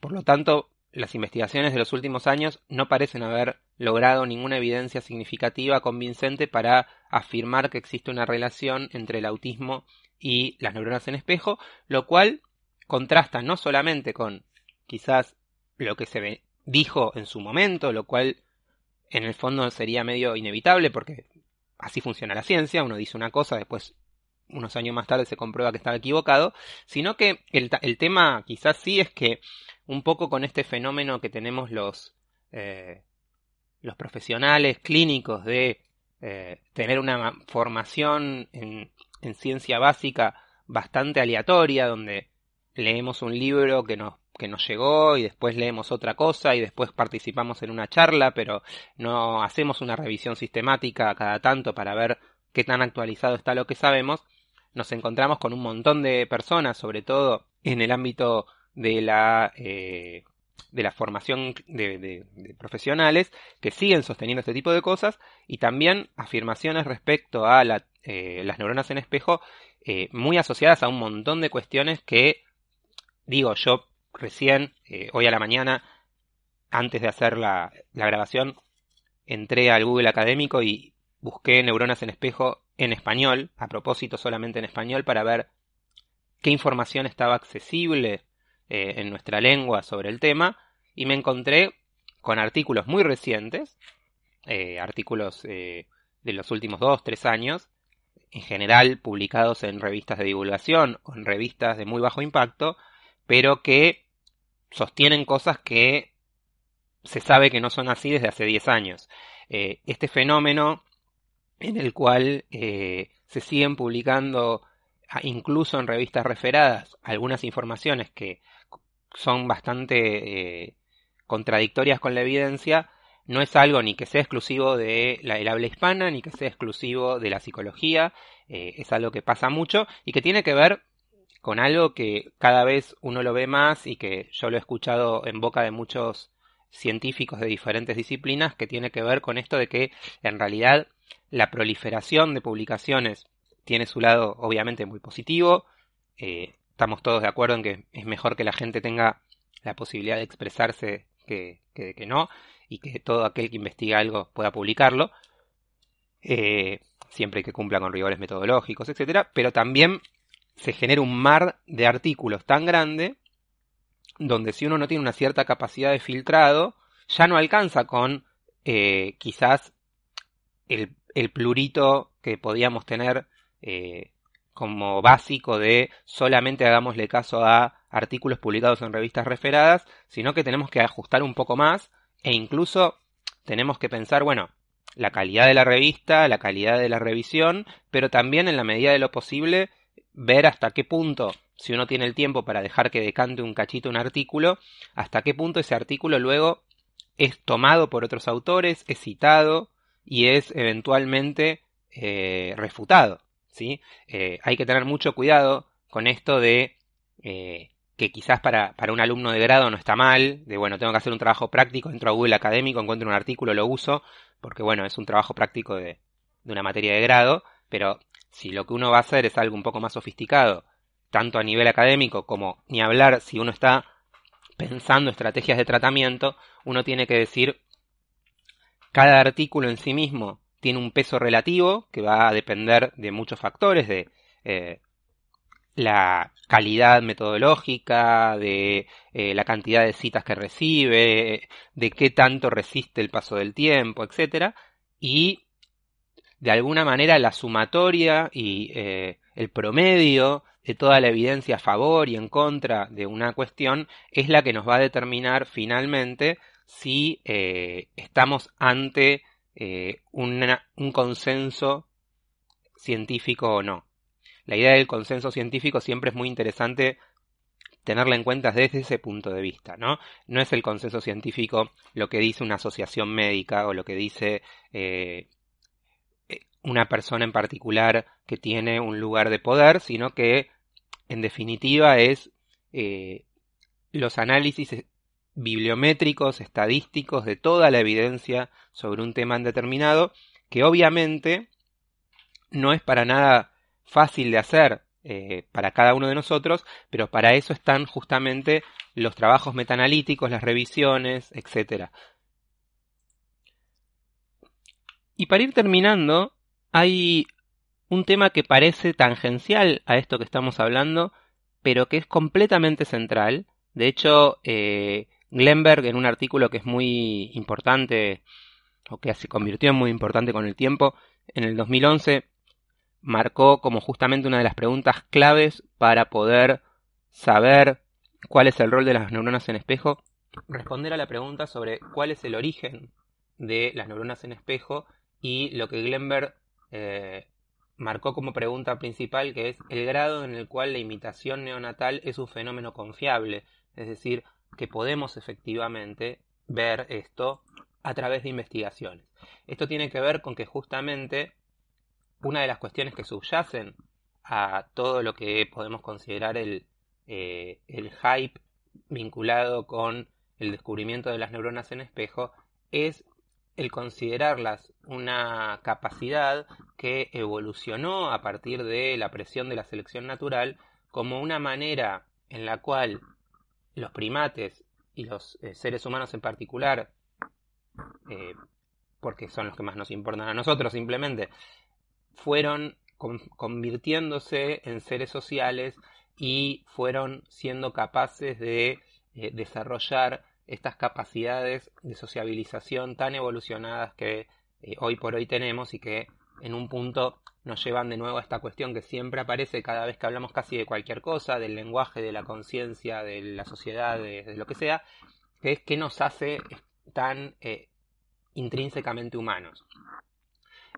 Speaker 4: Por lo tanto, las investigaciones de los últimos años no parecen haber logrado ninguna evidencia significativa convincente para afirmar que existe una relación entre el autismo y las neuronas en espejo, lo cual contrasta no solamente con quizás lo que se dijo en su momento, lo cual en el fondo sería medio inevitable porque así funciona la ciencia, uno dice una cosa, después unos años más tarde se comprueba que estaba equivocado, sino que el, el tema quizás sí es que un poco con este fenómeno que tenemos los, eh, los profesionales clínicos de eh, tener una formación en, en, ciencia básica bastante aleatoria, donde leemos un libro que nos, que nos llegó y después leemos otra cosa y después participamos en una charla, pero no hacemos una revisión sistemática cada tanto para ver qué tan actualizado está lo que sabemos, nos encontramos con un montón de personas, sobre todo en el ámbito de la, eh, de la formación de, profesionales que siguen sosteniendo este tipo de cosas y también afirmaciones respecto a eh, las neuronas en espejo eh, muy asociadas a un montón de cuestiones que, digo, yo recién, hoy a la mañana, antes de hacer la, la grabación, entré al Google académico y busqué neuronas en espejo en español, a propósito solamente en español, para ver qué información estaba accesible eh, en nuestra lengua sobre el tema y me encontré con artículos muy recientes, eh, artículos eh, de los últimos dos, tres años, en general publicados en revistas de divulgación o en revistas de muy bajo impacto, pero que sostienen cosas que se sabe que no son así desde hace 10 años. este fenómeno en el cual se siguen publicando ah, incluso en revistas referadas algunas informaciones que son bastante eh, contradictorias con la evidencia, no es algo ni que sea exclusivo de la, el habla hispana, ni que sea exclusivo de la psicología, eh, es algo que pasa mucho y que tiene que ver con algo que cada vez uno lo ve más y que yo lo he escuchado en boca de muchos científicos de diferentes disciplinas, que tiene que ver con esto de que en realidad la proliferación de publicaciones tiene su lado obviamente muy positivo, eh, estamos todos de acuerdo en que es mejor que la gente tenga la posibilidad de expresarse que, que, no, y que todo aquel que investiga algo pueda publicarlo, eh, siempre que cumpla con rigores metodológicos, etcétera, pero también se genera un mar de artículos tan grande donde si uno no tiene una cierta capacidad de filtrado, ya no alcanza con eh, quizás el, plurito que podíamos tener eh, como básico de solamente hagámosle caso a artículos publicados en revistas referadas, sino que tenemos que ajustar un poco más e incluso tenemos que pensar, bueno, la calidad de la revista, la calidad de la revisión, pero también en la medida de lo posible ver hasta qué punto, si uno tiene el tiempo para dejar que decante un cachito un artículo, hasta qué punto ese artículo luego es tomado por otros autores, es citado y es eventualmente eh, refutado. ¿Sí? Eh, hay que tener mucho cuidado con esto de eh, que quizás para, para, un alumno de grado no está mal, de bueno, tengo que hacer un trabajo práctico, entro a Google Académico, encuentro un artículo, lo uso, porque bueno, es un trabajo práctico de, de una materia de grado, pero si lo que uno va a hacer es algo un poco más sofisticado, tanto a nivel académico como ni hablar si uno está pensando estrategias de tratamiento, uno tiene que decir cada artículo en sí mismo tiene un peso relativo que va a depender de muchos factores, de eh, la calidad metodológica, de eh, la cantidad de citas que recibe, de qué tanto resiste el paso del tiempo, etcétera, y de alguna manera la sumatoria y eh, el promedio de toda la evidencia a favor y en contra de una cuestión es la que nos va a determinar finalmente si estamos ante eh, un consenso científico o no. La idea del consenso científico siempre es muy interesante tenerla en cuenta desde ese punto de vista, ¿no? No es el consenso científico lo que dice una asociación médica o lo que dice eh, una persona en particular que tiene un lugar de poder, sino que en definitiva es eh, los análisis bibliométricos, estadísticos de toda la evidencia sobre un tema determinado, que obviamente no es para nada fácil de hacer eh, para cada uno de nosotros, pero para eso están justamente los trabajos metanalíticos, las revisiones, etc. Y para ir terminando, hay un tema que parece tangencial a esto que estamos hablando, pero que es completamente central. De hecho, eh, Glenberg, en un artículo que es muy importante, o que se convirtió en muy importante con el tiempo, en el 2011, marcó como justamente una de las preguntas claves para poder saber cuál es el rol de las neuronas en espejo, responder a la pregunta sobre cuál es el origen de las neuronas en espejo y lo que Glenberg eh, marcó como pregunta principal que es el grado en el cual la imitación neonatal es un fenómeno confiable, es decir, que podemos efectivamente ver esto a través de investigaciones. Esto tiene que ver con que justamente una de las cuestiones que subyacen a todo lo que podemos considerar el, eh, el hype vinculado con el descubrimiento de las neuronas en espejo es el considerarlas una capacidad que evolucionó a partir de la presión de la selección natural como una manera en la cual los primates y los eh, seres humanos en particular, eh, porque son los que más nos importan a nosotros simplemente, fueron convirtiéndose en seres sociales y fueron siendo capaces de eh, desarrollar estas capacidades de sociabilización tan evolucionadas que hoy por hoy tenemos y que en un punto nos llevan de nuevo a esta cuestión que siempre aparece cada vez que hablamos casi de cualquier cosa, del lenguaje, de la conciencia, de la sociedad, de, lo que sea, que es que nos hace tan eh, intrínsecamente humanos.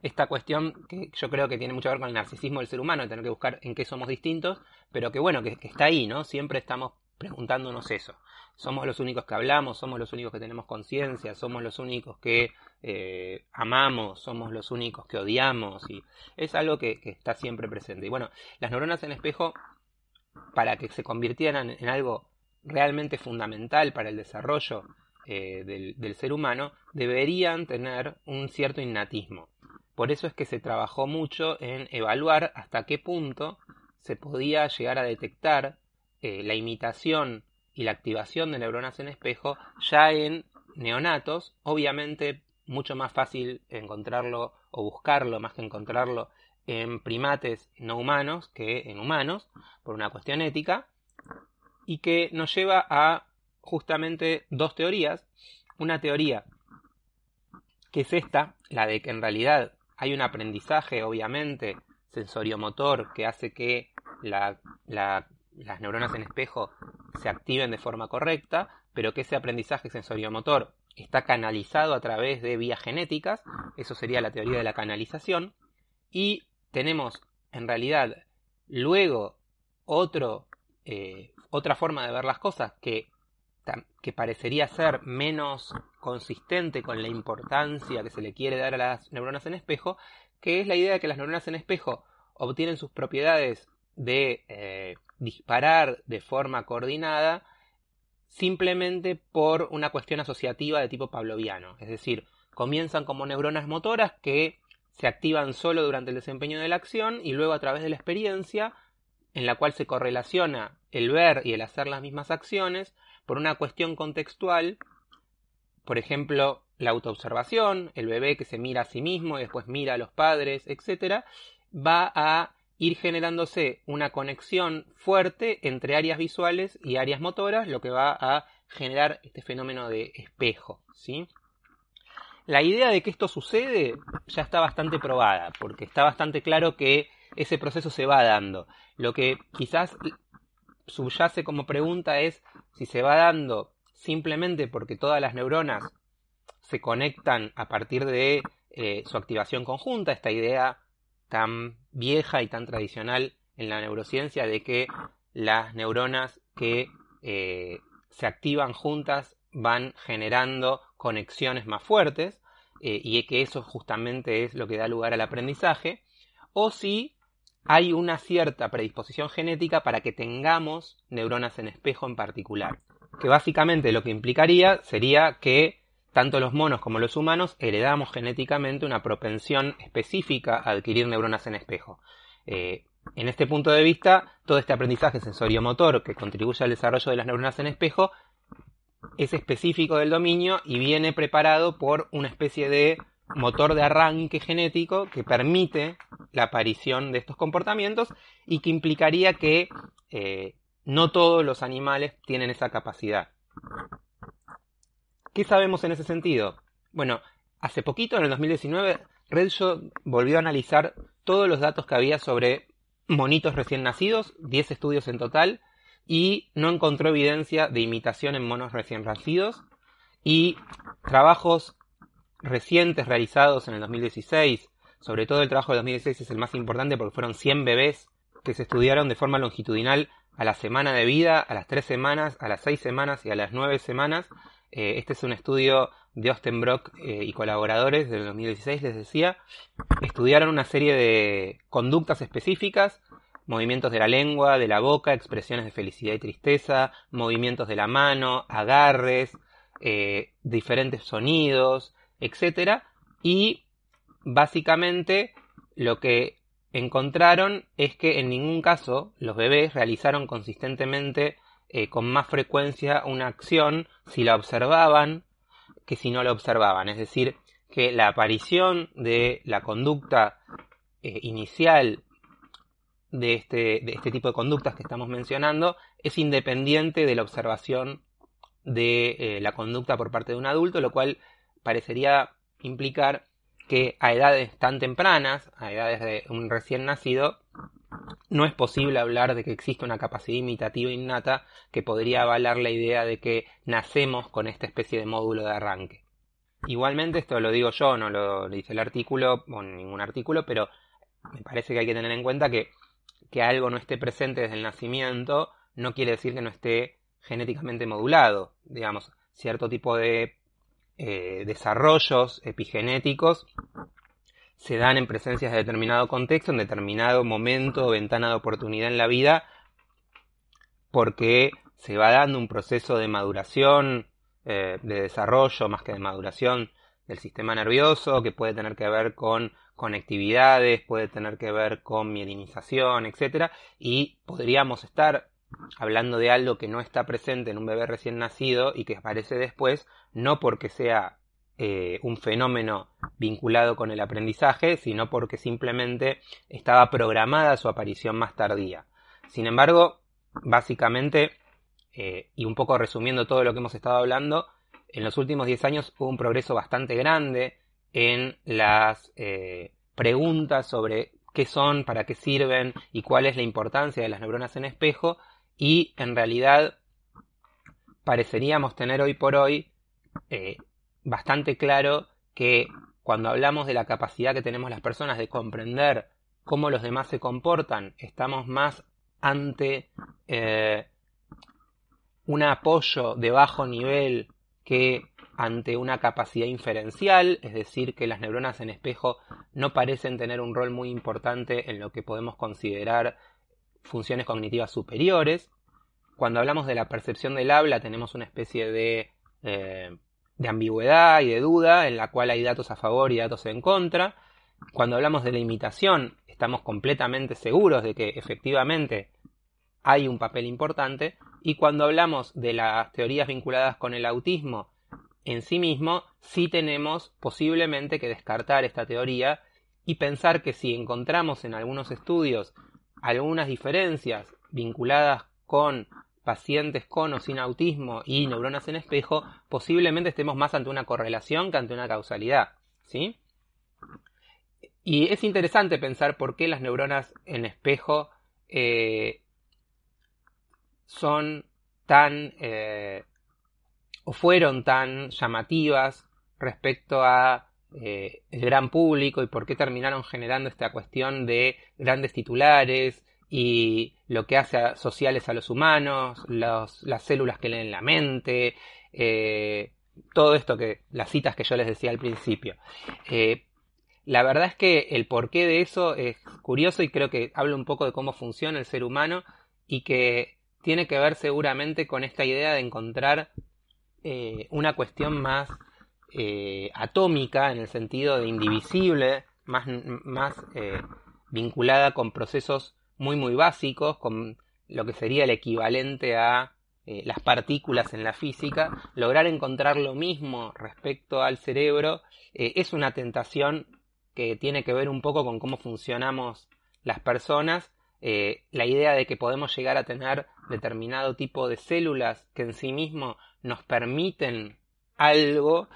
Speaker 4: Esta cuestión que yo creo que tiene mucho que ver con el narcisismo del ser humano, de tener que buscar en qué somos distintos, pero que bueno, que está ahí, ¿no? Siempre estamos preguntándonos eso. Somos los únicos que hablamos, somos los únicos que tenemos conciencia, somos los únicos que eh, amamos, somos los únicos que odiamos y es algo que, está siempre presente. Y bueno, las neuronas en espejo, para que se convirtieran en algo realmente fundamental para el desarrollo eh, del, del ser humano, deberían tener un cierto innatismo. Por eso es que se trabajó mucho en evaluar hasta qué punto se podía llegar a detectar eh, la imitación y la activación de neuronas en espejo ya en neonatos, obviamente mucho más fácil encontrarlo o buscarlo más que encontrarlo en primates no humanos que en humanos, por una cuestión ética, y que nos lleva a justamente dos teorías. Una teoría que es esta, la de que en realidad hay un aprendizaje, obviamente, sensoriomotor que hace que la, la las neuronas en espejo se activen de forma correcta, pero que ese aprendizaje sensoriomotor está canalizado a través de vías genéticas, eso sería la teoría de la canalización, y tenemos en realidad luego eh, otra forma de ver las cosas que, que parecería ser menos consistente con la importancia que se le quiere dar a las neuronas en espejo, que es la idea de que las neuronas en espejo obtienen sus propiedades de eh, disparar de forma coordinada simplemente por una cuestión asociativa de tipo pavloviano. Es decir, comienzan como neuronas motoras que se activan solo durante el desempeño de la acción y luego a través de la experiencia, en la cual se correlaciona el ver y el hacer las mismas acciones por una cuestión contextual, por ejemplo, la autoobservación, el bebé que se mira a sí mismo y después mira a los padres, etc., va a ir generándose una conexión fuerte entre áreas visuales y áreas motoras, lo que va a generar este fenómeno de espejo, ¿sí? La idea de que esto sucede ya está bastante probada, porque está bastante claro que ese proceso se va dando. Lo que quizás subyace como pregunta es si se va dando simplemente porque todas las neuronas se conectan a partir de eh, su activación conjunta, esta idea tan vieja y tan tradicional en la neurociencia de que las neuronas que eh, se activan juntas van generando conexiones más fuertes eh, y que eso justamente es lo que da lugar al aprendizaje, o si hay una cierta predisposición genética para que tengamos neuronas en espejo en particular, que básicamente lo que implicaría sería que tanto los monos como los humanos heredamos genéticamente una propensión específica a adquirir neuronas en espejo. Eh, en este punto de vista, todo este aprendizaje sensoriomotor que contribuye al desarrollo de las neuronas en espejo es específico del dominio y viene preparado por una especie de motor de arranque genético que permite la aparición de estos comportamientos y que implicaría que eh, no todos los animales tienen esa capacidad. ¿Qué sabemos en ese sentido? Bueno, hace poquito, en el 2019, Redshaw volvió a analizar todos los datos que había sobre monitos recién nacidos, 10 estudios en total, y no encontró evidencia de imitación en monos recién nacidos, y trabajos recientes realizados en el 2016, sobre todo el trabajo del 2016 es el más importante porque fueron 100 bebés que se estudiaron de forma longitudinal a la semana de vida, a las 3 semanas, a las 6 semanas y a las 9 semanas, eh, este es un estudio de Ostenbrock eh, y colaboradores del 2016, les decía. Estudiaron una serie de conductas específicas, movimientos de la lengua, de la boca, expresiones de felicidad y tristeza, movimientos de la mano, agarres, eh, diferentes sonidos, etc. Y básicamente lo que encontraron es que en ningún caso los bebés realizaron consistentemente eh, con más frecuencia una acción si la observaban que si no la observaban. Es decir, que la aparición de la conducta eh, inicial de este, de este tipo de conductas que estamos mencionando es independiente de la observación de eh, la conducta por parte de un adulto, lo cual parecería implicar que a edades tan tempranas, a edades de un recién nacido, no es posible hablar de que existe una capacidad imitativa innata que podría avalar la idea de que nacemos con esta especie de módulo de arranque. Igualmente, esto lo digo yo, no lo dice el artículo, o ningún artículo, pero me parece que hay que tener en cuenta que, que algo no esté presente desde el nacimiento no quiere decir que no esté genéticamente modulado. Digamos, cierto tipo de eh, desarrollos epigenéticos se dan en presencias de determinado contexto, en determinado momento o ventana de oportunidad en la vida, porque se va dando un proceso de maduración, eh, de desarrollo más que de maduración del sistema nervioso, que puede tener que ver con conectividades, puede tener que ver con mielinización, etc. Y podríamos estar hablando de algo que no está presente en un bebé recién nacido y que aparece después, no porque sea eh, un fenómeno vinculado con el aprendizaje, sino porque simplemente estaba programada su aparición más tardía. Sin embargo, básicamente, eh, y un poco resumiendo todo lo que hemos estado hablando, en los últimos 10 años hubo un progreso bastante grande en las eh, preguntas sobre qué son, para qué sirven y cuál es la importancia de las neuronas en espejo y en realidad pareceríamos tener hoy por hoy bastante claro que cuando hablamos de la capacidad que tenemos las personas de comprender cómo los demás se comportan, estamos más ante eh, un apoyo de bajo nivel que ante una capacidad inferencial, es decir, que las neuronas en espejo no parecen tener un rol muy importante en lo que podemos considerar funciones cognitivas superiores. Cuando hablamos de la percepción del habla tenemos una especie de, eh, de ambigüedad y de duda en la cual hay datos a favor y datos en contra. Cuando hablamos de la imitación estamos completamente seguros de que efectivamente hay un papel importante y cuando hablamos de las teorías vinculadas con el autismo en sí mismo, sí tenemos posiblemente que descartar esta teoría y pensar que si encontramos en algunos estudios algunas diferencias vinculadas con pacientes con o sin autismo y neuronas en espejo, posiblemente estemos más ante una correlación que ante una causalidad. ¿Sí? Y es interesante pensar por qué las neuronas en espejo eh, son tan eh, o fueron tan llamativas respecto a eh, el gran público y por qué terminaron generando esta cuestión de grandes titulares y lo que hace sociales a los humanos, las células que leen la mente, eh, todo esto que las citas que yo les decía al principio. la verdad es que el porqué de eso es curioso y creo que habla un poco de cómo funciona el ser humano y que tiene que ver seguramente con esta idea de encontrar eh, una cuestión más eh, atómica en el sentido de indivisible, más, más eh, vinculada con procesos muy muy básicos, con lo que sería el equivalente a las partículas en la física, lograr encontrar lo mismo respecto al cerebro es una tentación que tiene que ver un poco con cómo funcionamos las personas. Eh, la idea de que podemos llegar a tener determinado tipo de células que en sí mismo nos permiten algo,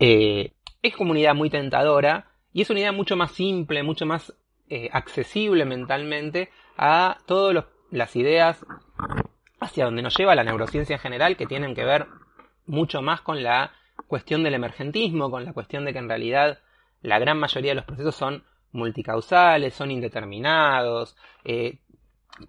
Speaker 4: eh, es como una idea muy tentadora y es una idea mucho más simple, mucho más eh, accesible mentalmente a todas las ideas hacia donde nos lleva la neurociencia en general, que tienen que ver mucho más con la cuestión del emergentismo, con la cuestión de que en realidad la gran mayoría de los procesos son multicausales, son indeterminados, eh,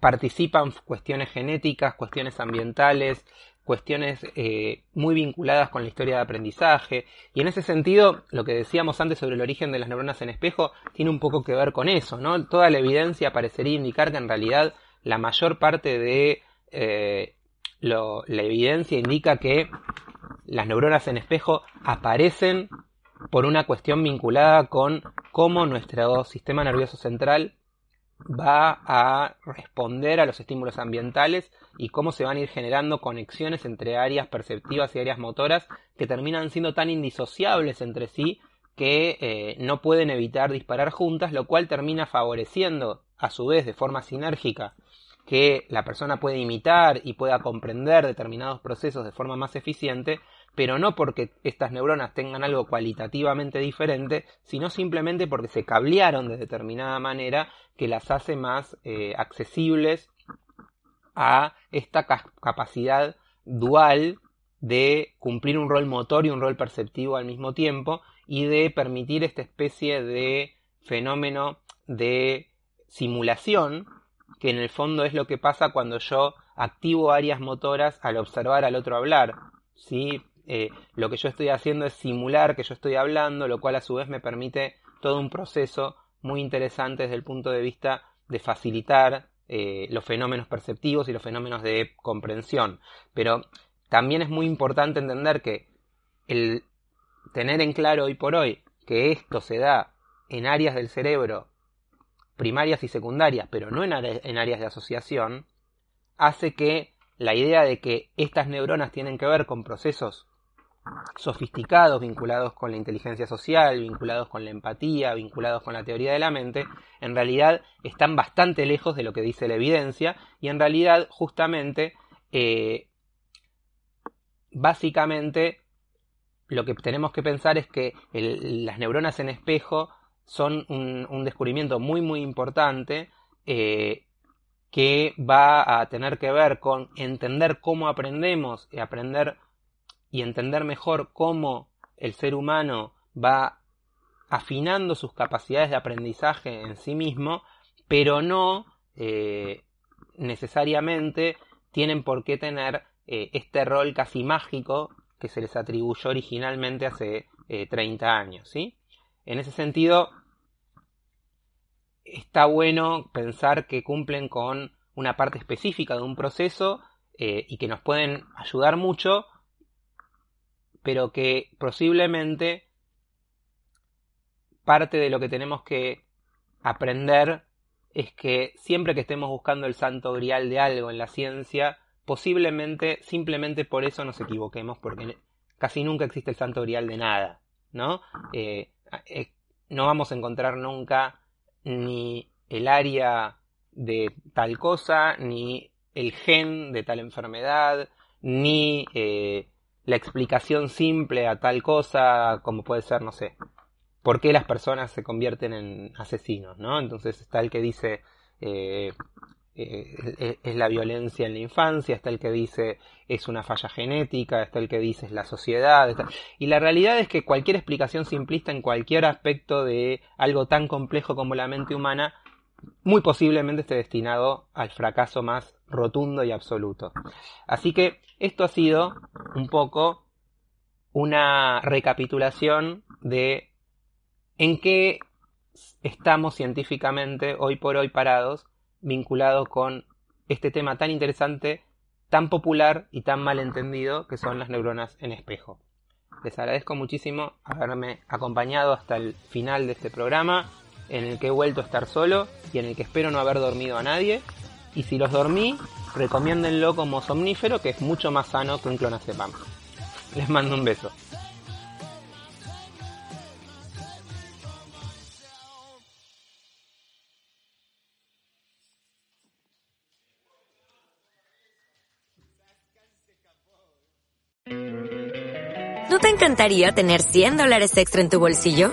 Speaker 4: participan cuestiones genéticas, cuestiones ambientales, cuestiones eh, muy vinculadas con la historia de aprendizaje. Y en ese sentido, lo que decíamos antes sobre el origen de las neuronas en espejo tiene un poco que ver con eso, ¿no? Toda la evidencia parecería indicar que en realidad la mayor parte de eh, la evidencia indica que las neuronas en espejo aparecen por una cuestión vinculada con cómo nuestro sistema nervioso central va a responder a los estímulos ambientales y cómo se van a ir generando conexiones entre áreas perceptivas y áreas motoras que terminan siendo tan indisociables entre sí que eh, no pueden evitar disparar juntas, lo cual termina favoreciendo a su vez de forma sinérgica que la persona puede imitar y pueda comprender determinados procesos de forma más eficiente, pero no porque estas neuronas tengan algo cualitativamente diferente, sino simplemente porque se cablearon de determinada manera que las hace más eh, accesibles a esta capacidad dual de cumplir un rol motor y un rol perceptivo al mismo tiempo y de permitir esta especie de fenómeno de simulación que en el fondo es lo que pasa cuando yo activo áreas motoras al observar al otro hablar. ¿sí? Eh, lo que yo estoy haciendo es simular que yo estoy hablando, lo cual a su vez me permite todo un proceso muy interesante desde el punto de vista de facilitar eh, los fenómenos perceptivos y los fenómenos de comprensión. Pero también es muy importante entender que el tener en claro hoy por hoy que esto se da en áreas del cerebro primarias y secundarias, pero no en, en áreas de asociación, hace que la idea de que estas neuronas tienen que ver con procesos sofisticados, vinculados con la inteligencia social, vinculados con la empatía, vinculados con la teoría de la mente, en realidad están bastante lejos de lo que dice la evidencia y en realidad justamente eh, básicamente lo que tenemos que pensar es que las neuronas en espejo son un, descubrimiento muy muy importante eh, que va a tener que ver con entender cómo aprendemos y aprender y entender mejor cómo el ser humano va afinando sus capacidades de aprendizaje en sí mismo pero no eh, necesariamente tienen por qué tener eh, este rol casi mágico que se les atribuyó originalmente hace 30 años, ¿sí? En ese sentido, está bueno pensar que cumplen con una parte específica de un proceso y que nos pueden ayudar mucho, pero que posiblemente parte de lo que tenemos que aprender es que siempre que estemos buscando el santo grial de algo en la ciencia, posiblemente simplemente por eso nos equivoquemos, porque casi nunca existe el santo grial de nada, ¿no? Eh, eh, no vamos a encontrar nunca ni el área de tal cosa, ni el gen de tal enfermedad, ni eh, la explicación simple a tal cosa, como puede ser, no sé, por qué las personas se convierten en asesinos, ¿no? Entonces está el que dice eh, eh, es la violencia en la infancia, está el que dice es una falla genética, está el que dice es la sociedad. Y la realidad es que cualquier explicación simplista en cualquier aspecto de algo tan complejo como la mente humana, muy posiblemente esté destinado al fracaso más rotundo y absoluto. Así que esto ha sido un poco una recapitulación de en qué estamos científicamente hoy por hoy parados vinculados con este tema tan interesante, tan popular y tan mal entendido que son las neuronas en espejo. Les agradezco muchísimo haberme acompañado hasta el final de este programa, en el que he vuelto a estar solo y en el que espero no haber dormido a nadie. Y si los dormí, recomiéndenlo como somnífero, que es mucho más sano que un clonazepam. Les mando un beso.
Speaker 5: ¿No te encantaría tener 100 dólares extra en tu bolsillo?